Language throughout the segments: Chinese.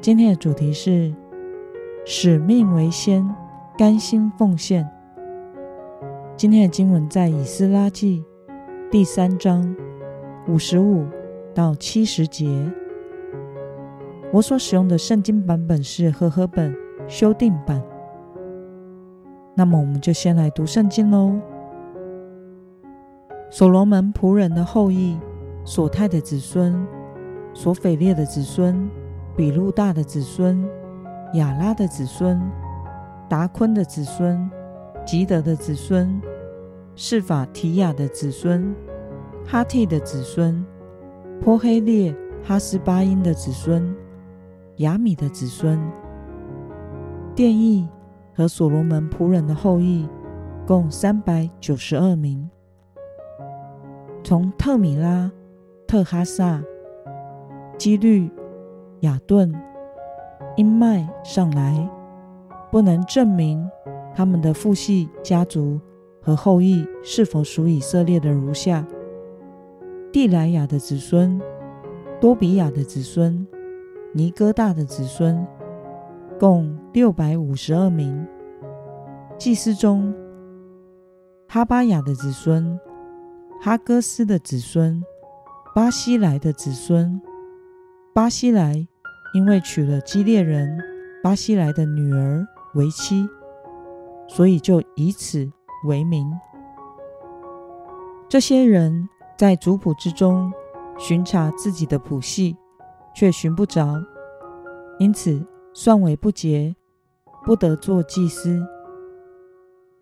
今天的主题是使命为先，甘心奉献。今天的经文在以斯拉记第三章五十五到七十节。我所使用的圣经版本是和合本修订版。那么，我们就先来读圣经喽。所罗门仆人的后裔，所泰的子孙，所斐列的子孙。比路大的子孙，亚拉的子孙，达坤的子孙，吉德的子孙，释法提亚的子孙，哈替的子孙，波黑列哈斯巴因的子孙，雅米的子孙，殿役和所罗门仆人的后裔，共三百九十二名。从特米拉、特哈萨、基律。雅顿、音麦上来，不能证明他们的父系家族和后裔是否属以色列的如下：地莱亚的子孙、多比亚的子孙、尼哥大的子孙，共六百五十二名。祭司中，哈巴雅的子孙、哈哥斯的子孙、巴西莱的子孙、巴西莱。因为娶了基列人巴西莱的女儿为妻，所以就以此为名。这些人在族谱之中巡查自己的谱系，却寻不着，因此算为不洁，不得做祭司。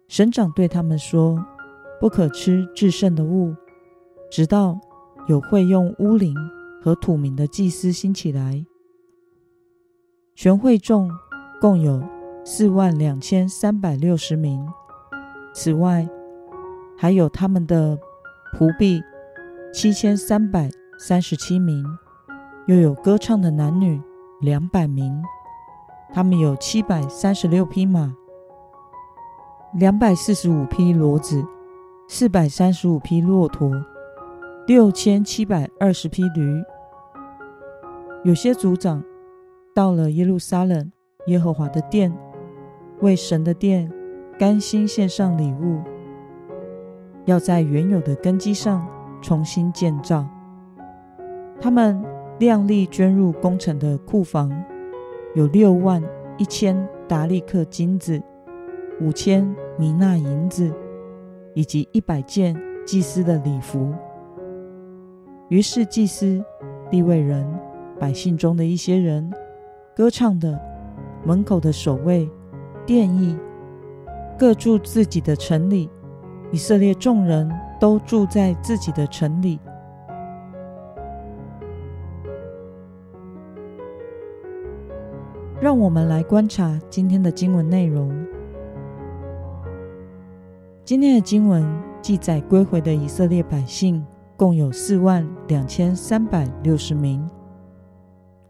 省长对他们说：“不可吃至圣的物，直到有会用乌灵和土名的祭司兴起来。”全会众共有四万两千三百六十名，此外还有他们的仆婢七千三百三十七名，又有歌唱的男女两百名。他们有七百三十六匹马，两百四十五匹骡子，四百三十五匹骆驼，六千七百二十匹驴。有些族长。到了耶路撒冷，耶和华的殿，为神的殿甘心献上礼物，要在原有的根基上重新建造。他们量力捐入工程的库房，有六万一千达利克金子，五千米纳银子，以及一百件祭司的礼服。于是祭司、立位人、百姓中的一些人。歌唱的，门口的守卫，殿役，各住自己的城里。以色列众人都住在自己的城里。让我们来观察今天的经文内容。今天的经文记载归回的以色列百姓共有四万两千三百六十名。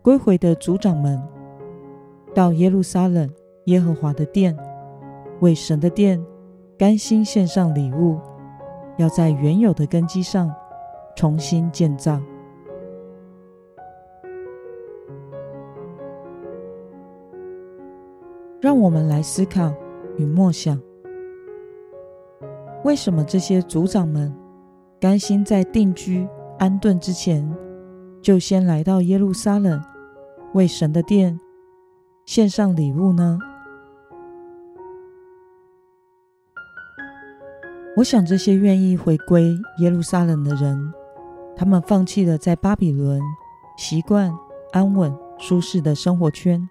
归回的族长们。到耶路撒冷耶和华的殿，为神的殿甘心献上礼物，要在原有的根基上重新建造。让我们来思考与默想：为什么这些族长们甘心在定居安顿之前，就先来到耶路撒冷，为神的殿献上礼物呢？我想，这些愿意回归耶路撒冷的人，他们放弃了在巴比伦习惯安稳舒适的生活圈，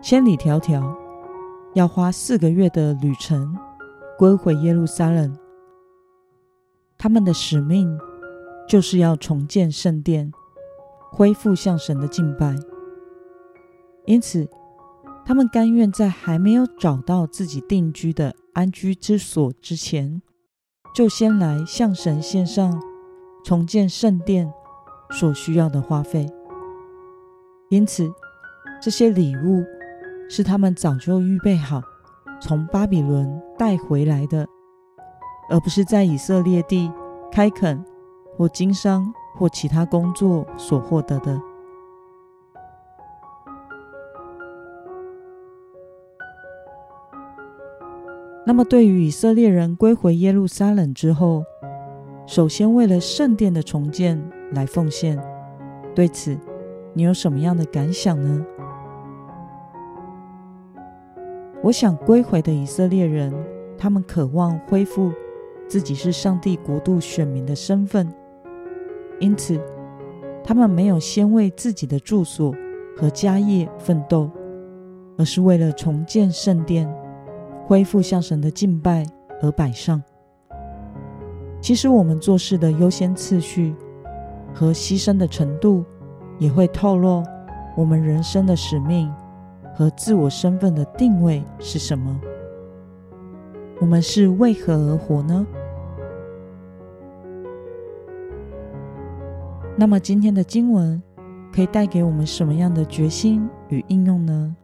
千里迢迢要花四个月的旅程归回耶路撒冷。他们的使命就是要重建圣殿，恢复向神的敬拜。因此，他们甘愿在还没有找到自己定居的安居之所之前，就先来向神献上重建圣殿所需要的花费。因此，这些礼物是他们早就预备好，从巴比伦带回来的，而不是在以色列地开垦或经商或其他工作所获得的。那么，对于以色列人归回耶路撒冷之后，首先为了圣殿的重建来奉献，对此你有什么样的感想呢？我想归回的以色列人，他们渴望恢复自己是上帝国度选民的身份，因此他们没有先为自己的住所和家业奋斗，而是为了重建圣殿。恢复向神的敬拜而摆上。其实，我们做事的优先次序和牺牲的程度，也会透露我们人生的使命和自我身份的定位是什么。我们是为何而活呢？那么，今天的经文可以带给我们什么样的决心与应用呢？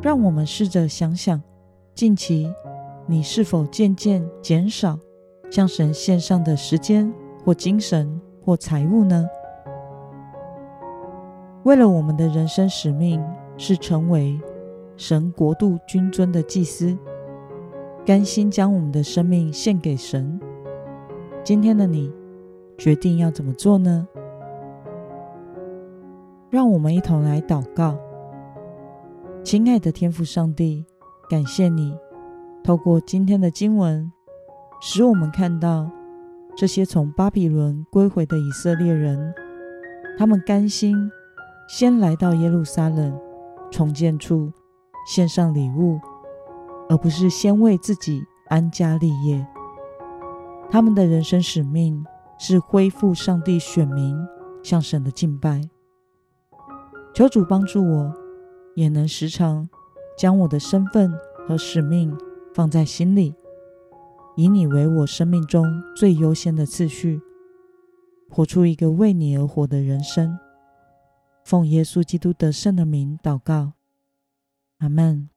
让我们试着想想，近期你是否渐渐减少向神献上的时间或精神或财物呢？为了我们的人生使命是成为神国度君尊的祭司，甘心将我们的生命献给神。今天的你决定要怎么做呢？让我们一同来祷告。亲爱的天父上帝，感谢你透过今天的经文，使我们看到这些从巴比伦归回的以色列人，他们甘心先来到耶路撒冷重建处献上礼物，而不是先为自己安家立业。他们的人生使命是恢复上帝选民向神的敬拜。求主帮助我。也能时常将我的身份和使命放在心里，以你为我生命中最优先的次序，活出一个为你而活的人生。奉耶稣基督得胜的名祷告，阿门。